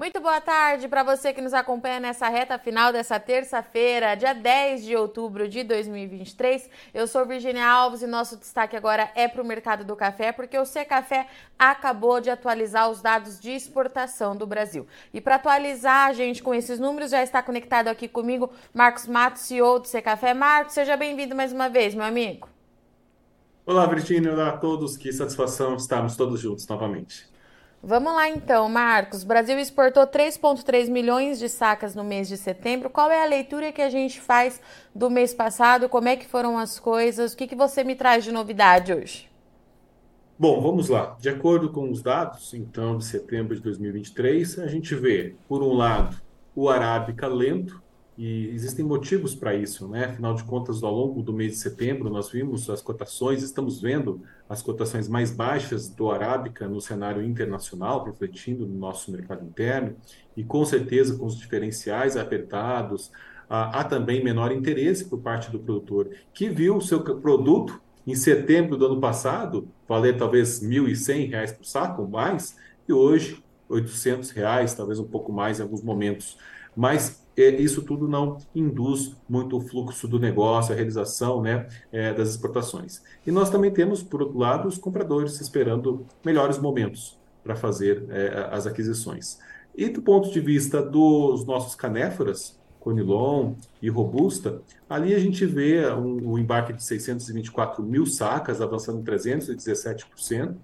Muito boa tarde para você que nos acompanha nessa reta final dessa terça-feira, dia 10 de outubro de 2023. Eu sou Virginia Alves e nosso destaque agora é para o mercado do café, porque o Café acabou de atualizar os dados de exportação do Brasil. E para atualizar a gente com esses números, já está conectado aqui comigo Marcos Matos, CEO do Café. Marcos, seja bem-vindo mais uma vez, meu amigo. Olá, Virginia. Olá a todos. Que satisfação estarmos todos juntos novamente. Vamos lá então, Marcos. O Brasil exportou 3,3 milhões de sacas no mês de setembro. Qual é a leitura que a gente faz do mês passado? Como é que foram as coisas? O que, que você me traz de novidade hoje? Bom, vamos lá. De acordo com os dados, então, de setembro de 2023, a gente vê, por um lado, o arábica lento, e existem motivos para isso, né? Afinal de contas, ao longo do mês de setembro, nós vimos as cotações, estamos vendo as cotações mais baixas do Arábica no cenário internacional, refletindo no nosso mercado interno, e com certeza com os diferenciais apertados, há, também menor interesse por parte do produtor, que viu o seu produto em setembro do ano passado valer talvez R$ 1.100 por saco, mais, e hoje 800 reais, talvez um pouco mais em alguns momentos. Mas isso tudo não induz muito o fluxo do negócio, a realização né, é, das exportações. E nós também temos, por outro lado, os compradores esperando melhores momentos para fazer é, as aquisições. E do ponto de vista dos nossos canéforas, Conilon e Robusta, ali a gente vê um, um embarque de 624 mil sacas, avançando 317%,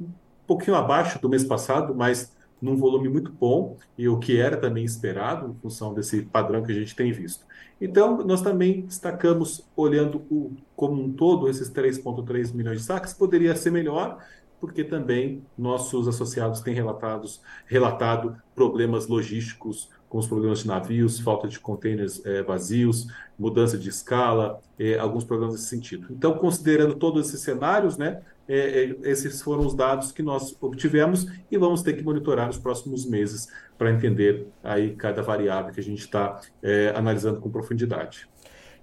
um pouquinho abaixo do mês passado, mas num volume muito bom e o que era também esperado em função desse padrão que a gente tem visto. Então, nós também destacamos, olhando o, como um todo, esses 3,3 milhões de saques, poderia ser melhor, porque também nossos associados têm relatados, relatado problemas logísticos com os problemas de navios, falta de containers é, vazios, mudança de escala, é, alguns problemas nesse sentido. Então, considerando todos esses cenários, né, é, é, esses foram os dados que nós obtivemos e vamos ter que monitorar nos próximos meses para entender aí cada variável que a gente está é, analisando com profundidade.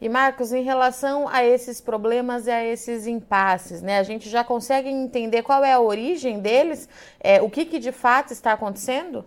E Marcos, em relação a esses problemas e a esses impasses, né, a gente já consegue entender qual é a origem deles, é, o que, que de fato está acontecendo?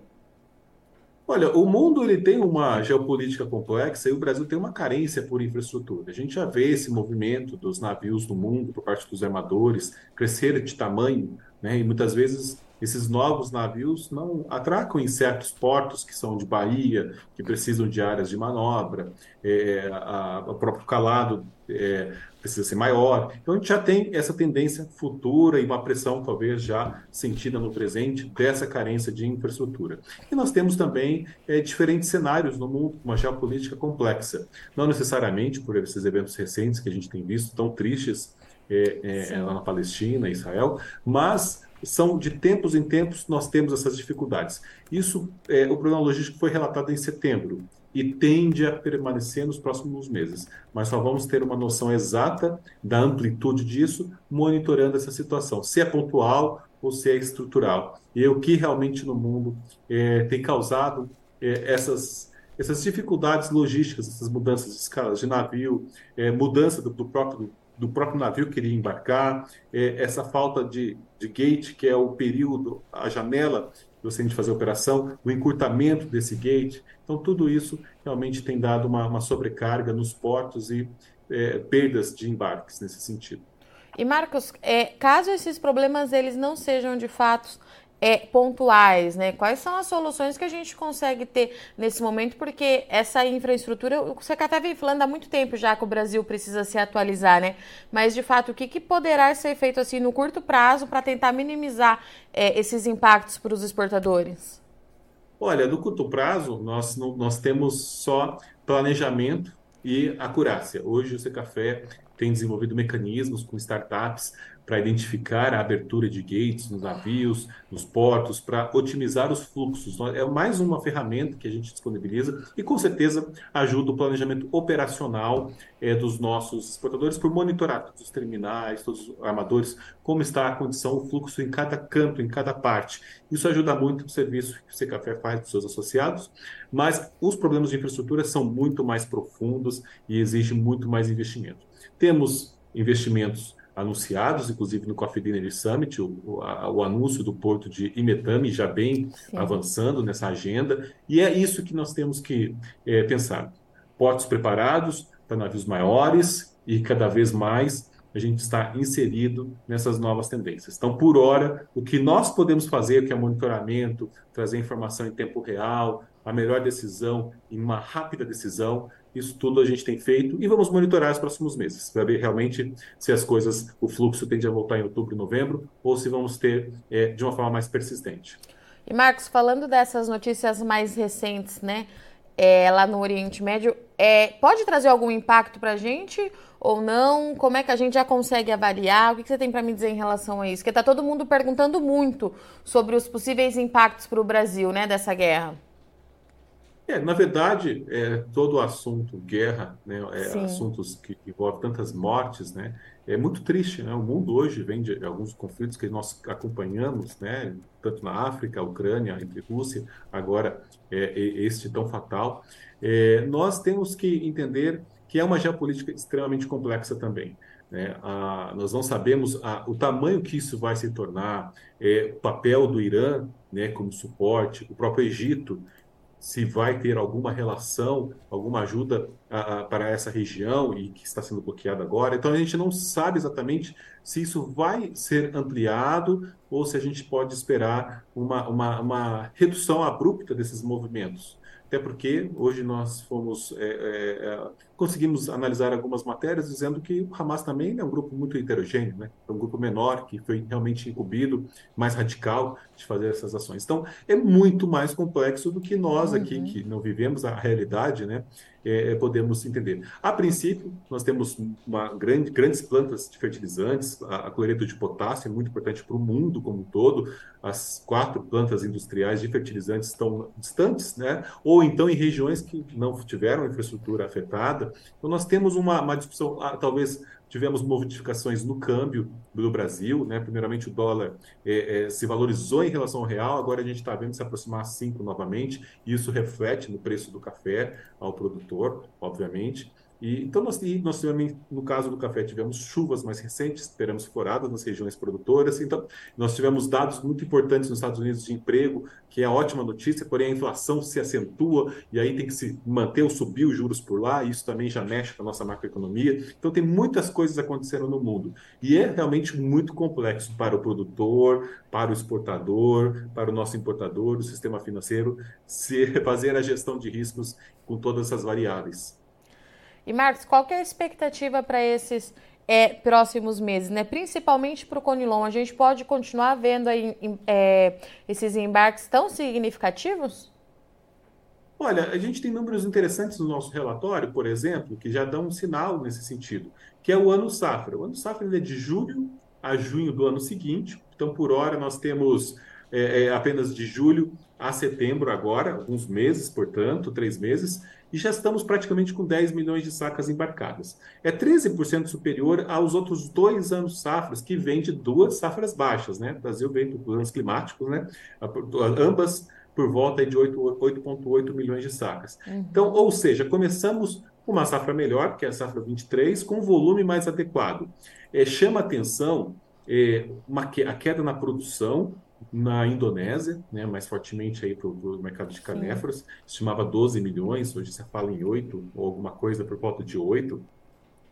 Olha, o mundo ele tem uma geopolítica complexa e o Brasil tem uma carência por infraestrutura. A gente já vê esse movimento dos navios do mundo por parte dos armadores crescer de tamanho, né? E muitas vezes esses novos navios não atracam em certos portos que são de Bahia, que precisam de áreas de manobra, é, a, o próprio calado é, precisa ser maior. Então a gente já tem essa tendência futura e uma pressão talvez já sentida no presente dessa carência de infraestrutura. E nós temos também é, diferentes cenários no mundo, uma geopolítica complexa. Não necessariamente por esses eventos recentes que a gente tem visto, tão tristes é, é, lá na Palestina, Israel, mas são de tempos em tempos nós temos essas dificuldades. Isso, é, o problema logístico foi relatado em setembro e tende a permanecer nos próximos meses, mas só vamos ter uma noção exata da amplitude disso monitorando essa situação, se é pontual ou se é estrutural. E o que realmente no mundo é, tem causado é, essas essas dificuldades logísticas, essas mudanças de escala de navio, é, mudança do, do próprio do próprio navio que iria embarcar, é, essa falta de, de gate, que é o período, a janela que você tem de fazer a operação, o encurtamento desse gate. Então, tudo isso realmente tem dado uma, uma sobrecarga nos portos e é, perdas de embarques nesse sentido. E Marcos, é, caso esses problemas eles não sejam de fato é, pontuais, né? Quais são as soluções que a gente consegue ter nesse momento? Porque essa infraestrutura, você até vem falando há muito tempo já que o Brasil precisa se atualizar, né? Mas de fato, o que, que poderá ser feito assim no curto prazo para tentar minimizar é, esses impactos para os exportadores? Olha, no curto prazo, nós, nós temos só planejamento e acurácia. Hoje o Secafé tem desenvolvido mecanismos com startups para identificar a abertura de gates nos navios, nos portos, para otimizar os fluxos. É mais uma ferramenta que a gente disponibiliza e, com certeza, ajuda o planejamento operacional é, dos nossos exportadores por monitorar todos os terminais, todos os armadores, como está a condição, o fluxo em cada canto, em cada parte. Isso ajuda muito o serviço que o Secafé faz dos seus associados, mas os problemas de infraestrutura são muito mais profundos e exigem muito mais investimento. Temos investimentos anunciados, inclusive no Coffee Dinner Summit, o, a, o anúncio do porto de Imetame já bem Sim. avançando nessa agenda, e é isso que nós temos que é, pensar. Portos preparados para navios maiores e cada vez mais a gente está inserido nessas novas tendências. Então, por hora, o que nós podemos fazer, que é monitoramento, trazer informação em tempo real, a melhor decisão, em uma rápida decisão, isso tudo a gente tem feito e vamos monitorar os próximos meses para ver realmente se as coisas, o fluxo tende a voltar em outubro, novembro ou se vamos ter é, de uma forma mais persistente. E Marcos, falando dessas notícias mais recentes, né, é, lá no Oriente Médio, é, pode trazer algum impacto para a gente ou não? Como é que a gente já consegue avaliar? O que, que você tem para me dizer em relação a isso? Porque está todo mundo perguntando muito sobre os possíveis impactos para o Brasil, né, dessa guerra. É, na verdade, é, todo o assunto guerra, né, é, assuntos que envolvem tantas mortes, né, é muito triste, né? O mundo hoje vem de alguns conflitos que nós acompanhamos, né, tanto na África, Ucrânia, entre Rússia, agora é, este tão fatal. É, nós temos que entender que é uma geopolítica extremamente complexa também. Né? A, nós não sabemos a, o tamanho que isso vai se tornar, é, o papel do Irã né, como suporte, o próprio Egito se vai ter alguma relação, alguma ajuda para essa região e que está sendo bloqueada agora. Então a gente não sabe exatamente se isso vai ser ampliado ou se a gente pode esperar uma, uma, uma redução abrupta desses movimentos até porque hoje nós fomos é, é, é, conseguimos analisar algumas matérias dizendo que o Hamas também é um grupo muito heterogêneo, né? É um grupo menor que foi realmente incumbido, mais radical de fazer essas ações. Então é muito mais complexo do que nós aqui uhum. que não vivemos a realidade, né? É, podemos entender. A princípio, nós temos uma grande, grandes plantas de fertilizantes, a, a cloreto de potássio é muito importante para o mundo como um todo, as quatro plantas industriais de fertilizantes estão distantes, né? ou então em regiões que não tiveram infraestrutura afetada. Então, nós temos uma, uma discussão, ah, talvez tivemos modificações no câmbio do Brasil, né? Primeiramente o dólar é, é, se valorizou em relação ao real, agora a gente está vendo se aproximar a 5 novamente, e isso reflete no preço do café ao produtor, obviamente. E, então, nós, nós tivemos, no caso do café, tivemos chuvas mais recentes, esperamos floradas nas regiões produtoras. Então, nós tivemos dados muito importantes nos Estados Unidos de emprego, que é ótima notícia, porém a inflação se acentua e aí tem que se manter ou subir os juros por lá, e isso também já mexe com a nossa macroeconomia. Então, tem muitas coisas acontecendo no mundo. E é realmente muito complexo para o produtor, para o exportador, para o nosso importador, o sistema financeiro, se fazer a gestão de riscos com todas essas variáveis. E Marcos, qual é a expectativa para esses é, próximos meses, né? Principalmente para o Conilon, a gente pode continuar vendo aí é, esses embarques tão significativos? Olha, a gente tem números interessantes no nosso relatório, por exemplo, que já dão um sinal nesse sentido, que é o ano safra. O ano safra é de julho a junho do ano seguinte. Então, por hora, nós temos é, é, apenas de julho a setembro agora, alguns meses, portanto, três meses, e já estamos praticamente com 10 milhões de sacas embarcadas. É 13% superior aos outros dois anos safras, que vem de duas safras baixas, né? O Brasil vem dos anos climáticos, né? Ambas por volta de 8,8 milhões de sacas. Uhum. Então, ou seja, começamos uma safra melhor, que é a safra 23, com volume mais adequado. É, chama atenção é, uma, a queda na produção na Indonésia, né, mais fortemente aí para o mercado de canéforas, estimava 12 milhões, hoje se fala em 8 ou alguma coisa por volta de 8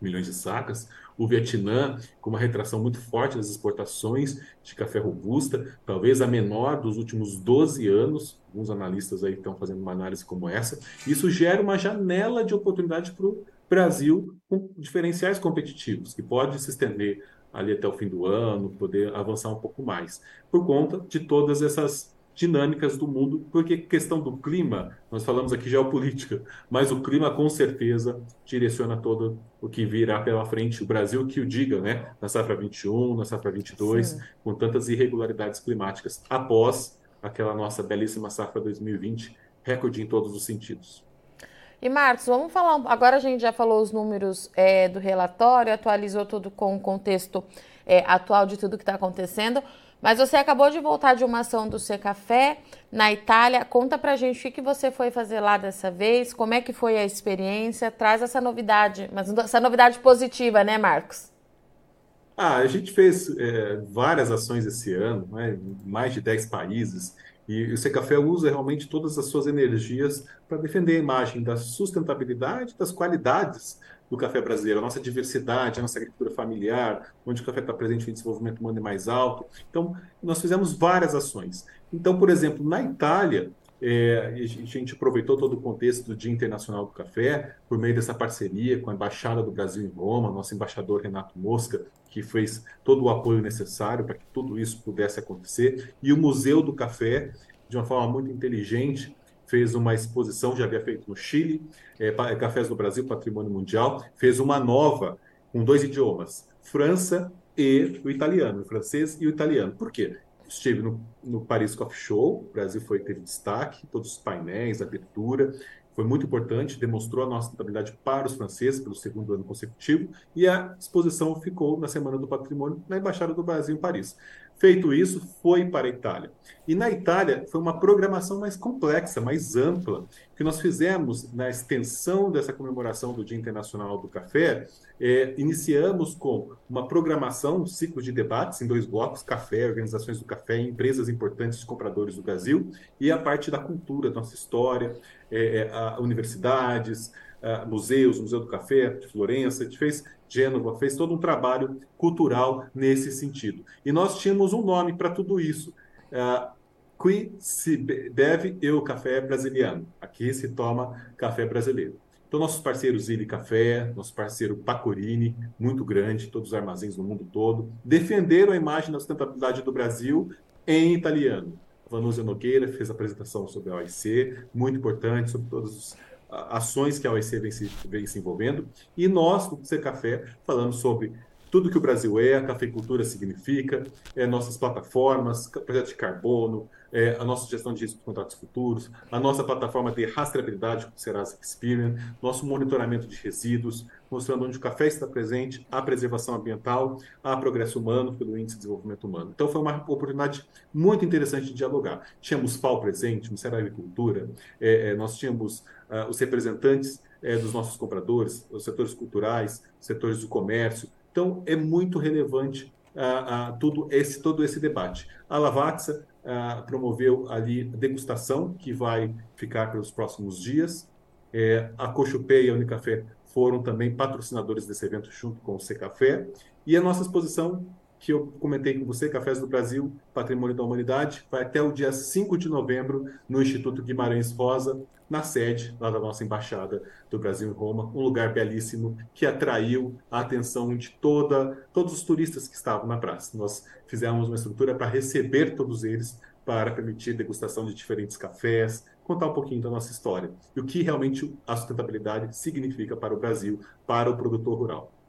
milhões de sacas. O Vietnã, com uma retração muito forte das exportações de café robusta, talvez a menor dos últimos 12 anos. Alguns analistas aí estão fazendo uma análise como essa. Isso gera uma janela de oportunidade para o Brasil com diferenciais competitivos, que pode se estender ali até o fim do ano, poder avançar um pouco mais, por conta de todas essas dinâmicas do mundo, porque questão do clima, nós falamos aqui geopolítica, mas o clima com certeza direciona todo o que virá pela frente, o Brasil que o diga, né, na safra 21, na safra 22, Sim. com tantas irregularidades climáticas, após aquela nossa belíssima safra 2020, recorde em todos os sentidos. E Marcos, vamos falar. Agora a gente já falou os números é, do relatório, atualizou tudo com o contexto é, atual de tudo que está acontecendo. Mas você acabou de voltar de uma ação do Café na Itália. Conta pra gente o que você foi fazer lá dessa vez, como é que foi a experiência, traz essa novidade, mas essa novidade positiva, né, Marcos? Ah, a gente fez é, várias ações esse ano, né, mais de 10 países, e o Café usa realmente todas as suas energias para defender a imagem da sustentabilidade, das qualidades do café brasileiro, a nossa diversidade, a nossa agricultura familiar, onde o café está presente, o desenvolvimento humano é mais alto. Então, nós fizemos várias ações. Então, por exemplo, na Itália, é, a gente aproveitou todo o contexto do Dia Internacional do Café por meio dessa parceria com a Embaixada do Brasil em Roma, nosso embaixador Renato Mosca, que fez todo o apoio necessário para que tudo isso pudesse acontecer, e o Museu do Café, de uma forma muito inteligente, fez uma exposição, já havia feito no Chile, é, é, Cafés do Brasil, Patrimônio Mundial, fez uma nova com dois idiomas, França e o italiano, o francês e o italiano. Por quê? Estive no, no Paris Coffee Show, o Brasil foi, teve destaque, todos os painéis, abertura, foi muito importante, demonstrou a nossa estabilidade para os franceses pelo segundo ano consecutivo, e a exposição ficou na Semana do Patrimônio na Embaixada do Brasil em Paris. Feito isso, foi para a Itália. E na Itália foi uma programação mais complexa, mais ampla, que nós fizemos na extensão dessa comemoração do Dia Internacional do Café. É, iniciamos com uma programação, um ciclo de debates em dois blocos: café, organizações do café, empresas importantes compradores do Brasil, e a parte da cultura, nossa história, é, é a, universidades, a, museus, Museu do Café de Florença. A gente fez Gênova, fez todo um trabalho cultural nesse sentido. E nós tínhamos um nome para tudo isso. Uh, Qui se beve o café brasiliano. Aqui se toma café brasileiro. Então, nossos parceiros Illy Café, nosso parceiro Pacorini, muito grande, todos os armazéns do mundo todo, defenderam a imagem da sustentabilidade do Brasil em italiano. Vanúzia Nogueira fez a apresentação sobre a OIC, muito importante, sobre todos os ações que a OEC vem se, vem se envolvendo. E nós, no Ser Café, falamos sobre tudo que o Brasil é, a cafeicultura significa, é, nossas plataformas, projeto de carbono, é, a nossa gestão de risco de contratos futuros, a nossa plataforma de rastreabilidade com o Serasa Experian, nosso monitoramento de resíduos, mostrando onde o café está presente, a preservação ambiental, a progresso humano pelo Índice de Desenvolvimento Humano. Então foi uma oportunidade muito interessante de dialogar. Tínhamos FAO presente, Ministério da Agricultura, é, é, nós tínhamos uh, os representantes é, dos nossos compradores, os setores culturais, setores do comércio, então, é muito relevante uh, uh, tudo esse, todo esse debate. A Lavazza uh, promoveu ali a degustação, que vai ficar pelos próximos dias. É, a Cochupé e a Unicafé foram também patrocinadores desse evento junto com o Secafé. E a nossa exposição, que eu comentei com você, Cafés do Brasil, Patrimônio da Humanidade, vai até o dia 5 de novembro no Instituto Guimarães Rosa, na sede lá da nossa embaixada do Brasil em Roma, um lugar belíssimo que atraiu a atenção de toda todos os turistas que estavam na praça. Nós fizemos uma estrutura para receber todos eles, para permitir degustação de diferentes cafés, contar um pouquinho da nossa história e o que realmente a sustentabilidade significa para o Brasil, para o produtor rural.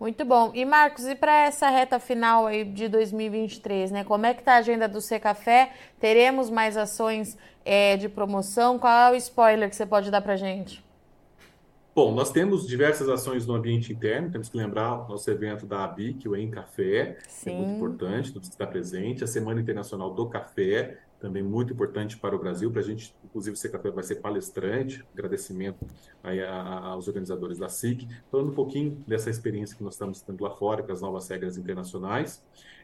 Muito bom. E Marcos, e para essa reta final aí de 2023, né? Como é que tá a agenda do C Café? Teremos mais ações é, de promoção? Qual é o spoiler que você pode dar para gente? Bom, nós temos diversas ações no ambiente interno. Temos que lembrar o nosso evento da ABIC, o Em Café, Sim. é muito importante, tudo está presente. A Semana Internacional do Café, também muito importante para o Brasil, para a gente, inclusive, Secafé vai ser palestrante, agradecimento aí a, a, aos organizadores da SIC, falando um pouquinho dessa experiência que nós estamos tendo lá fora, com as novas regras internacionais.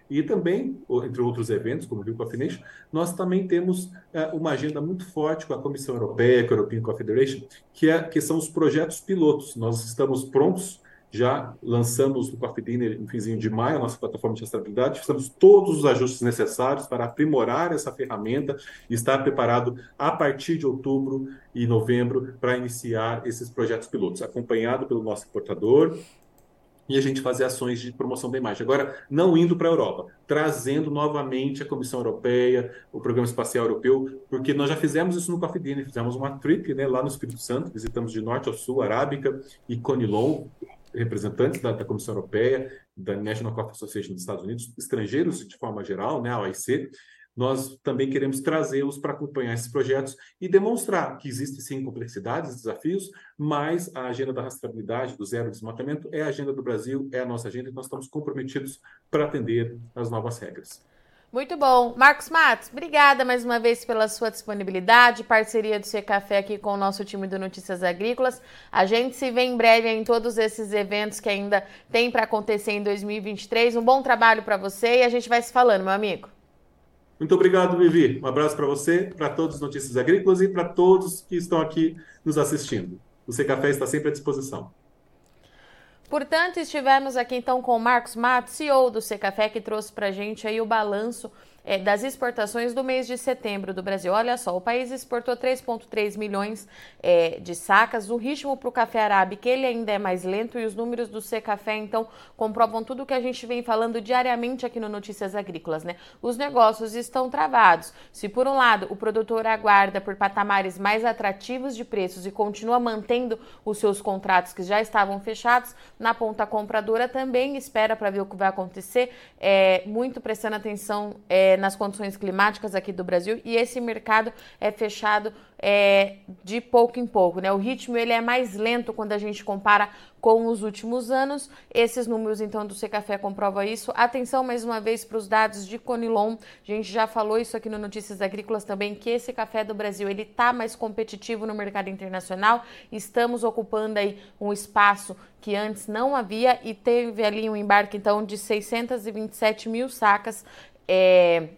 E também, entre outros eventos, como o Rio Coffee Nation, nós também temos é, uma agenda muito forte com a Comissão Europeia, com a European Coffee Federation, que, é, que são os projetos pilotos. Nós estamos prontos já lançamos no Coffee Dinner no finzinho de maio a nossa plataforma de rastreabilidade, fizemos todos os ajustes necessários para aprimorar essa ferramenta e estar preparado a partir de outubro e novembro para iniciar esses projetos pilotos, acompanhado pelo nosso importador e a gente fazer ações de promoção da imagem. Agora, não indo para a Europa, trazendo novamente a Comissão Europeia, o Programa Espacial Europeu, porque nós já fizemos isso no Coffee Dinner, fizemos uma trip né, lá no Espírito Santo, visitamos de norte ao sul, Arábica e Conilon, representantes da, da, Comissão Europeia, da National Coffee Association dos Estados Unidos, estrangeiros de forma geral, né, a OIC, nós também queremos trazê-los para acompanhar esses projetos e demonstrar que existem sim complexidades, desafios, mas a agenda da rastreabilidade, do zero desmatamento, é a agenda do Brasil, é a nossa agenda e nós estamos comprometidos para atender as novas regras. Muito bom. Marcos Matos, obrigada mais uma vez pela sua disponibilidade, parceria do C Café aqui com o nosso time do Notícias Agrícolas. A gente se vê em breve em todos esses eventos que ainda tem para acontecer em 2023. Um bom trabalho para você e a gente vai se falando, meu amigo. Muito obrigado, Vivi. Um abraço para você, para todos os Notícias Agrícolas e para todos que estão aqui nos assistindo. O C Café está sempre à disposição. Portanto, estivemos aqui então com o Marcos Matos, CEO do Secafé, que trouxe para gente aí o balanço é, das exportações do mês de setembro do Brasil. Olha só, o país exportou 3,3 milhões é, de sacas. O ritmo para o café arábica ele ainda é mais lento e os números do Secafé, então, comprovam tudo o que a gente vem falando diariamente aqui no Notícias Agrícolas, né? Os negócios estão travados. Se, por um lado, o produtor aguarda por patamares mais atrativos de preços e continua mantendo os seus contratos que já estavam fechados, na ponta compradora também espera para ver o que vai acontecer, é, muito prestando atenção é, nas condições climáticas aqui do Brasil e esse mercado é fechado é, de pouco em pouco, né? O ritmo ele é mais lento quando a gente compara com os últimos anos. Esses números então do Secafé comprova isso. Atenção mais uma vez para os dados de Conilon. A gente já falou isso aqui no Notícias Agrícolas também que esse café do Brasil ele tá mais competitivo no mercado internacional. Estamos ocupando aí um espaço que antes não havia e teve ali um embarque então de 627 mil sacas é,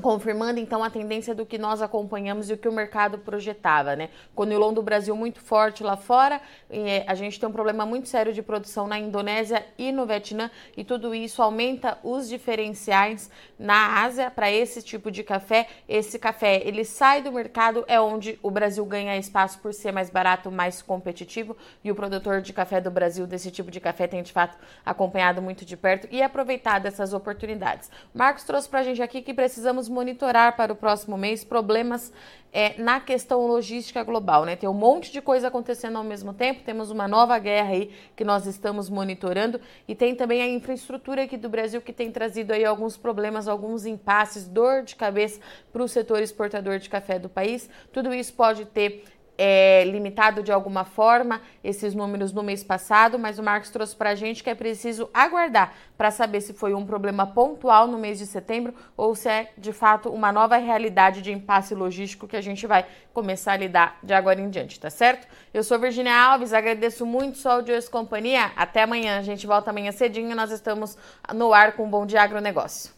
confirmando então a tendência do que nós acompanhamos e o que o mercado projetava, né? Conilon do Brasil muito forte lá fora, é, a gente tem um problema muito sério de produção na Indonésia e no Vietnã e tudo isso aumenta os diferenciais na Ásia para esse tipo de café. Esse café ele sai do mercado é onde o Brasil ganha espaço por ser mais barato, mais competitivo e o produtor de café do Brasil desse tipo de café tem de fato acompanhado muito de perto e aproveitado essas oportunidades. Marcos trouxe para a gente aqui que precisamos monitorar para o próximo mês problemas é, na questão logística global, né? Tem um monte de coisa acontecendo ao mesmo tempo, temos uma nova guerra aí que nós estamos monitorando e tem também a infraestrutura aqui do Brasil que tem trazido aí alguns problemas, alguns impasses, dor de cabeça para o setor exportador de café do país. Tudo isso pode ter é, limitado de alguma forma esses números no mês passado, mas o Marcos trouxe para a gente que é preciso aguardar para saber se foi um problema pontual no mês de setembro ou se é de fato uma nova realidade de impasse logístico que a gente vai começar a lidar de agora em diante, tá certo? Eu sou Virginia Alves, agradeço muito sua audiência e companhia. Até amanhã, a gente volta amanhã cedinho, nós estamos no ar com o Bom Dia Agronegócio.